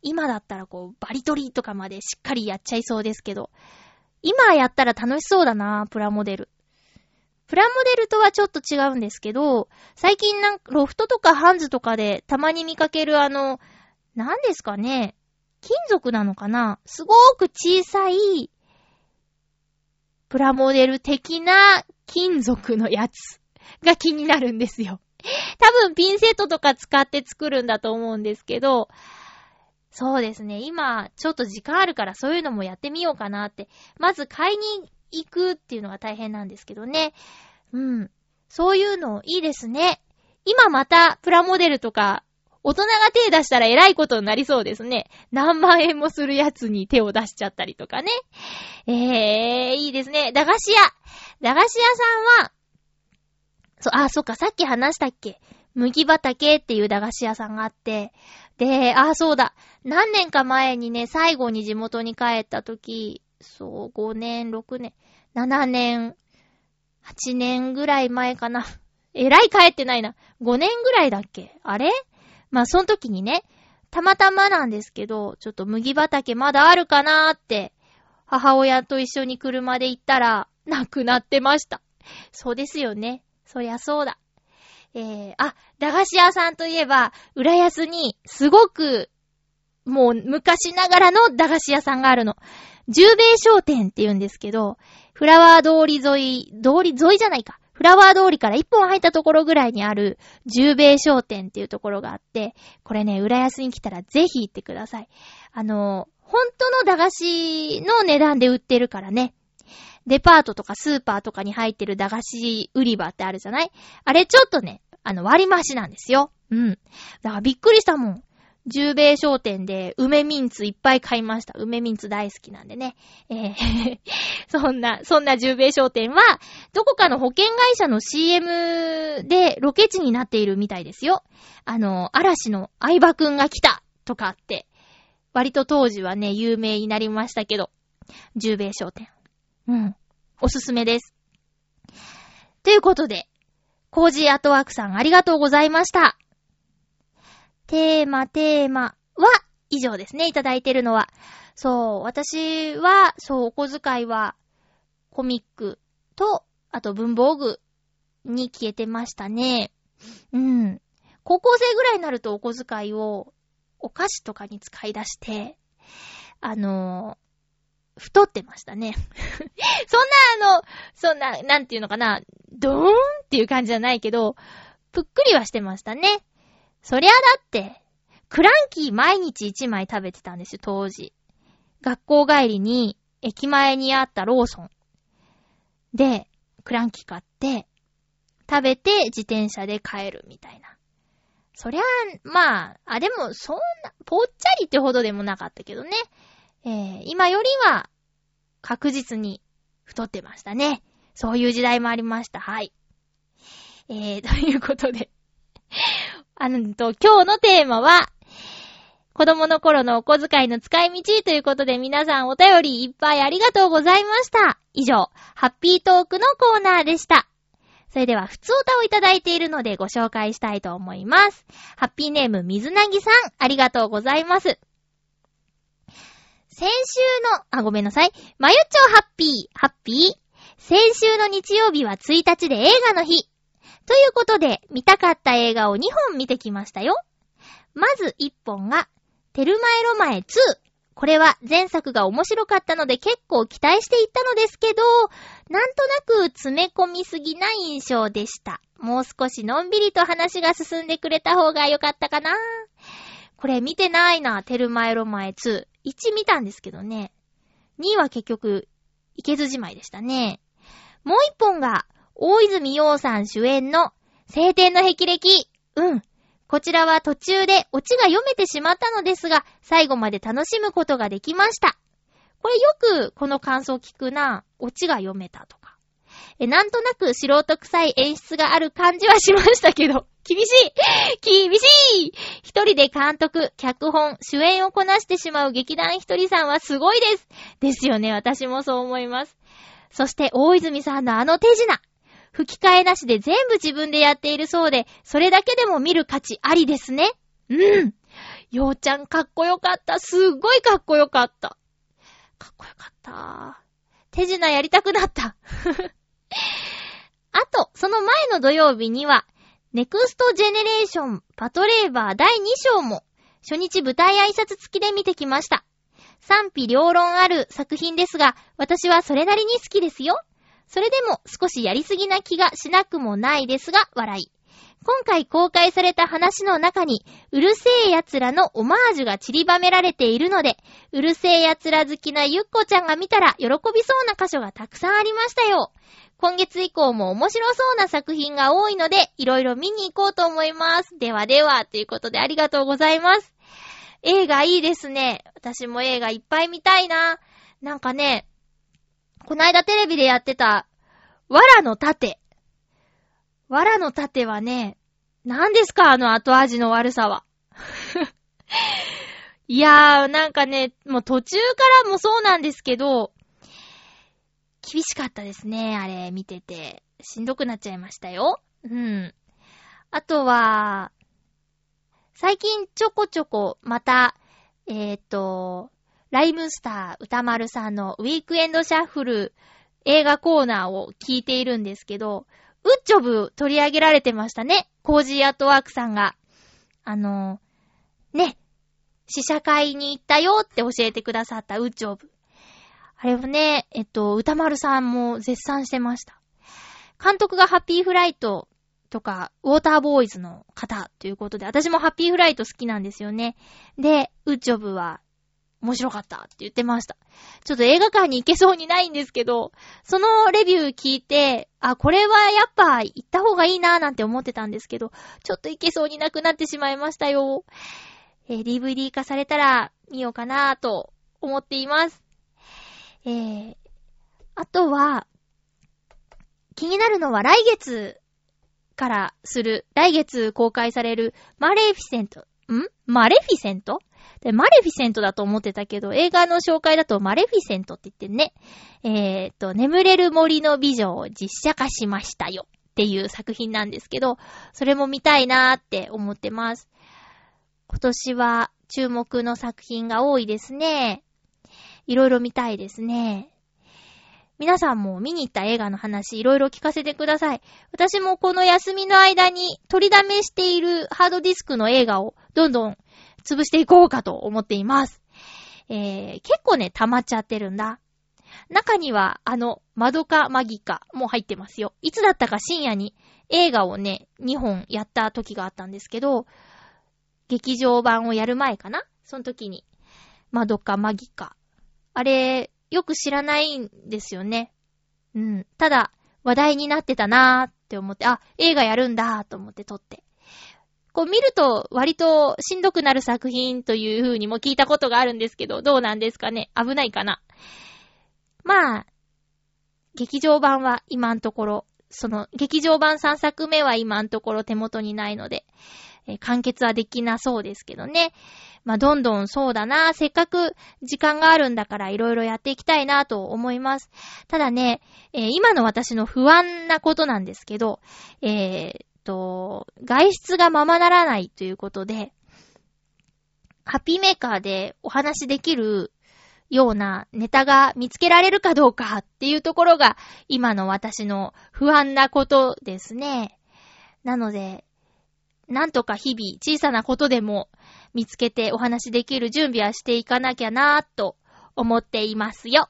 今だったらこう、バリ取りとかまでしっかりやっちゃいそうですけど。今やったら楽しそうだな、プラモデル。プラモデルとはちょっと違うんですけど、最近なんか、ロフトとかハンズとかでたまに見かけるあの、何ですかね金属なのかなすごーく小さい、プラモデル的な金属のやつが気になるんですよ。多分ピンセットとか使って作るんだと思うんですけど、そうですね。今、ちょっと時間あるからそういうのもやってみようかなって。まず買いに行くっていうのが大変なんですけどね。うん。そういうのいいですね。今またプラモデルとか、大人が手出したら偉いことになりそうですね。何万円もするやつに手を出しちゃったりとかね。えー、いいですね。駄菓子屋。駄菓子屋さんは、そ、あ、そっか、さっき話したっけ？麦畑っていう駄菓子屋さんがあって、で、あ、そうだ。何年か前にね、最後に地元に帰った時、そう、5年、6年、7年、8年ぐらい前かな。えらい帰ってないな。5年ぐらいだっけ？あれ？まあ、その時にね、たまたまなんですけど、ちょっと麦畑まだあるかなーって、母親と一緒に車で行ったら、なくなってました。そうですよね。そりゃそうだ。えー、あ、駄菓子屋さんといえば、浦安に、すごく、もう昔ながらの駄菓子屋さんがあるの。十兵衛商店って言うんですけど、フラワー通り沿い、通り沿いじゃないか。フラワー通りから一本入ったところぐらいにある十兵衛商店っていうところがあって、これね、浦安に来たらぜひ行ってください。あの、本当の駄菓子の値段で売ってるからね。デパートとかスーパーとかに入ってる駄菓子売り場ってあるじゃない？あれちょっとね、あの割り増しなんですよ。うん。だからびっくりしたもん。十兵衛商店で梅ミンツいっぱい買いました。梅ミンツ大好きなんでね。えー そんな、そんな十兵衛商店は、どこかの保険会社の CM でロケ地になっているみたいですよ。あの、嵐の相葉くんが来たとかって、割と当時はね、有名になりましたけど、十兵衛商店。うん。おすすめです。ということで、コージーアートワークさんありがとうございました。テーマ、テーマは以上ですね、いただいてるのは。そう、私は、そう、お小遣いは、コミックと、あと文房具に消えてましたね。うん。高校生ぐらいになるとお小遣いをお菓子とかに使い出して、あの、太ってましたね。そんなあの、そんな、なんていうのかな、ドーンっていう感じじゃないけど、ぷっくりはしてましたね。そりゃだって、クランキー毎日1枚食べてたんですよ、当時。学校帰りに、駅前にあったローソン。で、クランキー買って、食べて自転車で帰るみたいな。そりゃ、まあ、あ、でも、そんな、ぽっちゃりってほどでもなかったけどね。えー、今よりは、確実に太ってましたね。そういう時代もありました。はい。えー、ということで。あのと、今日のテーマは、子供の頃のお小遣いの使い道ということで皆さんお便りいっぱいありがとうございました。以上、ハッピートークのコーナーでした。それでは、普通歌をいただいているのでご紹介したいと思います。ハッピーネーム水なぎさん、ありがとうございます。先週の、あ、ごめんなさい。まゆっちょハッピー、ハッピー。先週の日曜日は1日で映画の日。ということで、見たかった映画を2本見てきましたよ。まず1本が、テルマエロマエ2。これは前作が面白かったので結構期待していったのですけど、なんとなく詰め込みすぎな印象でした。もう少しのんびりと話が進んでくれた方が良かったかな。これ見てないな、テルマエロマエ2。1見たんですけどね。2は結局、いけずじまいでしたね。もう一本が、大泉洋さん主演の、晴天の霹靂。うん。こちらは途中でオチが読めてしまったのですが、最後まで楽しむことができました。これよくこの感想聞くな。オチが読めたとか。え、なんとなく素人臭い演出がある感じはしましたけど、厳しい厳しい一人で監督、脚本、主演をこなしてしまう劇団ひとりさんはすごいです。ですよね、私もそう思います。そして大泉さんのあの手品。吹き替えなしで全部自分でやっているそうで、それだけでも見る価値ありですね。うん。ようちゃんかっこよかった。すっごいかっこよかった。かっこよかった。手品やりたくなった。あと、その前の土曜日には、ネクストジェネレーションパトレーバー第2章も、初日舞台挨拶付きで見てきました。賛否両論ある作品ですが、私はそれなりに好きですよ。それでも少しやりすぎな気がしなくもないですが、笑い。今回公開された話の中に、うるせえ奴らのオマージュが散りばめられているので、うるせえ奴ら好きなゆっこちゃんが見たら喜びそうな箇所がたくさんありましたよ。今月以降も面白そうな作品が多いので、いろいろ見に行こうと思います。ではでは、ということでありがとうございます。映画いいですね。私も映画いっぱい見たいな。なんかね、こないだテレビでやってた、藁の盾。藁の盾はね、何ですかあの後味の悪さは。いやー、なんかね、もう途中からもそうなんですけど、厳しかったですね、あれ、見てて。しんどくなっちゃいましたよ。うん。あとは、最近ちょこちょこ、また、えっ、と、 RHYMESTER 宇多丸さんのウィークエンドシャッフル映画コーナーを聞いているんですけど、 WOOD JOB 取り上げられてましたね。 Cozy at Work さんが。あのね、試写会に行ったよって教えてくださったウッジョブ。あれをね、えっと、歌丸さんも絶賛してました。監督がハッピーフライトとか、ウォーターボーイズの方ということで、私もハッピーフライト好きなんですよね。で、ウッジョブは面白かったって言ってました。ちょっと映画館に行けそうにないんですけど、そのレビュー聞いて、あ、これはやっぱ行った方がいいなーなんて思ってたんですけど、ちょっと行けそうになくなってしまいましたよ。えー DVD 化されたら見ようかなーと思っています。えー、あとは、気になるのは来月からする、来月公開されるマレフィセント、ん？マレフィセント？で、マレフィセントだと思ってたけど、映画の紹介だとマレフィセントって言ってね、えーっと、眠れる森の美女を実写化しましたよっていう作品なんですけど、それも見たいなーって思ってます。今年は注目の作品が多いですね。いろいろ見たいですね。皆さんも見に行った映画の話いろいろ聞かせてください。私もこの休みの間に取りだめしているハードディスクの映画をどんどん潰していこうかと思っています。えー、結構ね、溜まっちゃってるんだ。中には、あの、マドカマギカも入ってますよ。いつだったか深夜に映画をね、2本やった時があったんですけど、劇場版をやる前かな？その時に、マドカマギカ。あれ、よく知らないんですよね。うん。ただ、話題になってたなーって思って、あ、映画やるんだーと思って撮って。こう見ると割としんどくなる作品という風にも聞いたことがあるんですけど、どうなんですかね？危ないかなまあ、劇場版は今んところ、その、劇場版3作目は今んところ手元にないので、えー完結はできなそうですけどね。まあ、どんどんそうだな。せっかく時間があるんだからいろいろやっていきたいなと思います。ただね、えー今の私の不安なことなんですけど、えーっと、外出がままならないということで、ハッピーメーカーでお話しできるようなネタが見つけられるかどうかっていうところが今の私の不安なことですね。なので、なんとか日々小さなことでも見つけてお話しできる準備はしていかなきゃなーと思っていますよ。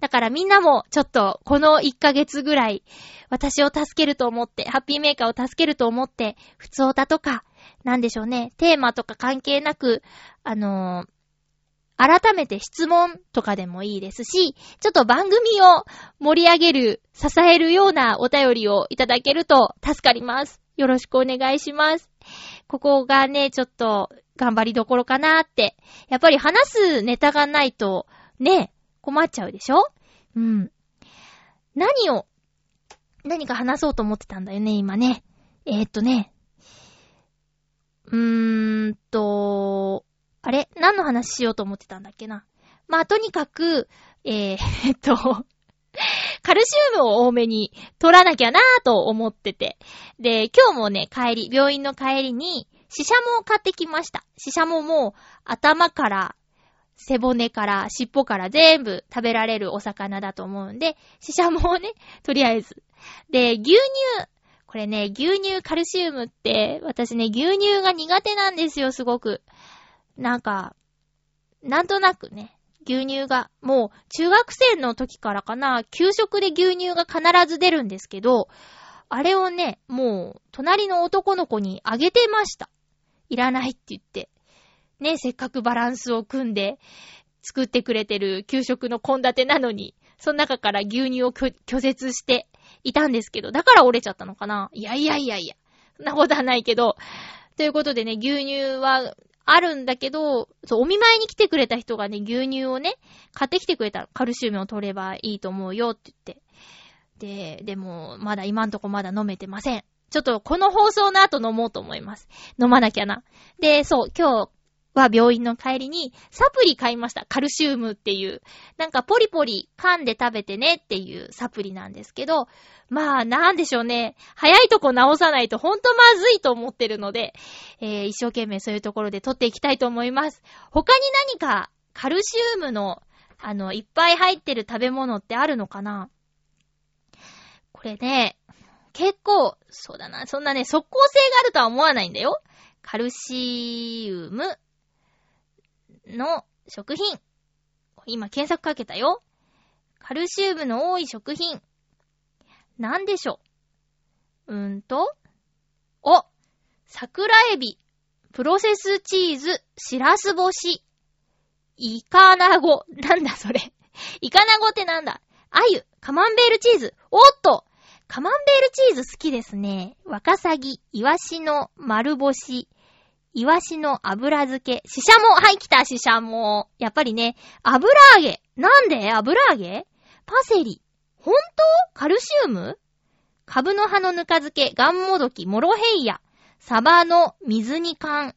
だからみんなもちょっとこの1ヶ月ぐらい私を助けると思って、ハッピーメーカーを助けると思って、普通歌とか、なんでしょうね、テーマとか関係なく、あのー改めて質問とかでもいいですし、ちょっと番組を盛り上げる、支えるようなお便りをいただけると助かります。よろしくお願いします。ここがね、ちょっと頑張りどころかなーって。やっぱり話すネタがないと、ね、困っちゃうでしょ？うん。何を、何か話そうと思ってたんだよね、今ね。えー、っとね。うーんと、あれ？何の話しようと思ってたんだっけな？まあ、とにかく、えー、えっと、カルシウムを多めに取らなきゃなぁと思ってて。で、今日もね、帰り、病院の帰りに、シシャモを買ってきました。シシャモも頭から、背骨から、尻尾から全部食べられるお魚だと思うんで、シシャモをね、とりあえず。で、牛乳。これね、牛乳カルシウムって、私ね、牛乳が苦手なんですよ、すごく。なんか、なんとなくね、牛乳が、もう中学生の時からかな、給食で牛乳が必ず出るんですけど、あれをね、もう、隣の男の子にあげてました。いらないって言って。ね、せっかくバランスを組んで作ってくれてる給食の献立なのに、その中から牛乳を拒絶していたんですけど、だから折れちゃったのかないやいやいやいや。そんなことはないけど。ということでね、牛乳はあるんだけど、そう、お見舞いに来てくれた人がね、牛乳をね、買ってきてくれたカルシウムを取ればいいと思うよって言って。で、でも、まだ今んとこまだ飲めてません。ちょっとこの放送の後飲もうと思います。飲まなきゃな。で、そう、今日は病院の帰りにサプリ買いました。カルシウムっていう。なんかポリポリ噛んで食べてねっていうサプリなんですけど、まあ、なんでしょうね。早いとこ直さないとほんとまずいと思ってるので、えー一生懸命そういうところで取っていきたいと思います。他に何かカルシウムの、あの、いっぱい入ってる食べ物ってあるのかな？これね、結構、そうだな、そんなね、即効性があるとは思わないんだよ。カルシウムの食品。今検索かけたよ。カルシウムの多い食品。なんでしょう。うーんと、お。桜エビ、プロセスチーズ、しらす干し、イカナゴ、なんだそれ。イカナゴってなんだ。アユ、カマンベールチーズ、おっと。カマンベールチーズ好きですね。ワカサギ、イワシの丸干し、イワシの油漬け、シシャモ、はい、来た、シシャモ。やっぱりね、油揚げ。なんで？油揚げ？パセリ。ほんとカルシウム？カブの葉のぬか漬け、ガンモドキ、モロヘイヤ。サバの水煮缶。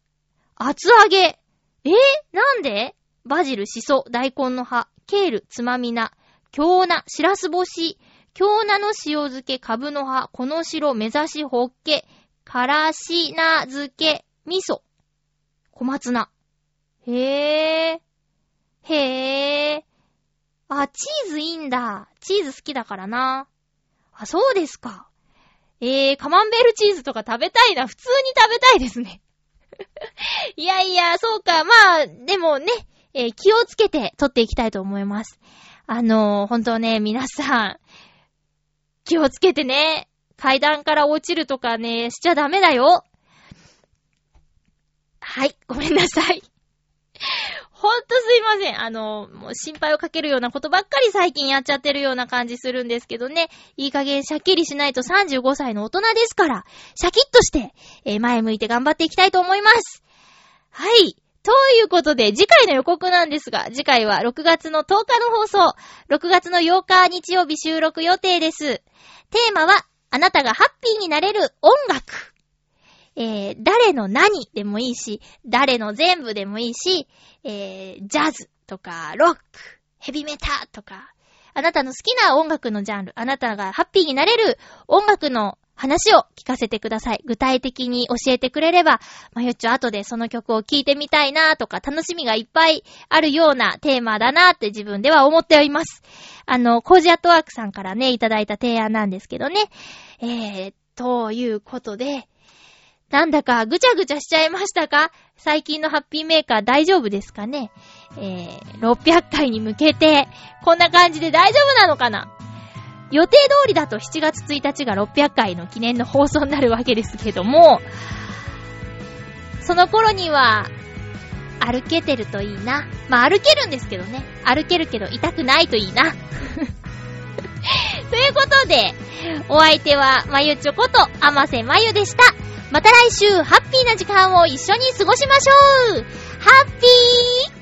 厚揚げ。え？ー、なんで？バジル、シソ、大根の葉、ケール、つまみな、京菜、しらす干し、京菜の塩漬け、カブの葉、この白、目指し、ホッケ、からしな漬け、味噌、小松菜。へぇー。へぇー。あ、チーズいいんだ。チーズ好きだからな。あ、そうですか。えー、カマンベールチーズとか食べたいな。普通に食べたいですね。いやいや、そうか。まあ、でもね、えー気をつけて撮っていきたいと思います。あのー、本当ね、皆さん、気をつけてね。階段から落ちるとかね、しちゃダメだよ。はい、ごめんなさい。ほんとすいません。あの、もう心配をかけるようなことばっかり最近やっちゃってるような感じするんですけどね。いい加減シャッキリしないと35歳の大人ですから、シャキッとして、えー前向いて頑張っていきたいと思います。はい。ということで、次回の予告なんですが、次回は6月の10日の放送、6月の8日日曜日収録予定です。テーマは、あなたがハッピーになれる音楽。えー、誰の何でもいいし、誰の全部でもいいし、えー、ジャズとか、ロック、ヘビメタとか、あなたの好きな音楽のジャンル、あなたがハッピーになれる音楽の話を聞かせてください。具体的に教えてくれれば、まゆっちょ後でその曲を聴いてみたいなとか、楽しみがいっぱいあるようなテーマだなって自分では思っております。あの、コージアットワークさんからね、いただいた提案なんですけどね。えー、ということで、なんだかぐちゃぐちゃしちゃいましたか？最近のハッピーメーカー大丈夫ですかね？えー、600回に向けて、こんな感じで大丈夫なのかな？予定通りだと7月1日が600回の記念の放送になるわけですけども、その頃には、歩けてるといいな。まあ歩けるんですけどね。歩けるけど痛くないといいな。ということで、お相手は、まゆちょこと、あませまゆでした。また来週、ハッピーな時間を一緒に過ごしましょう。ハッピー。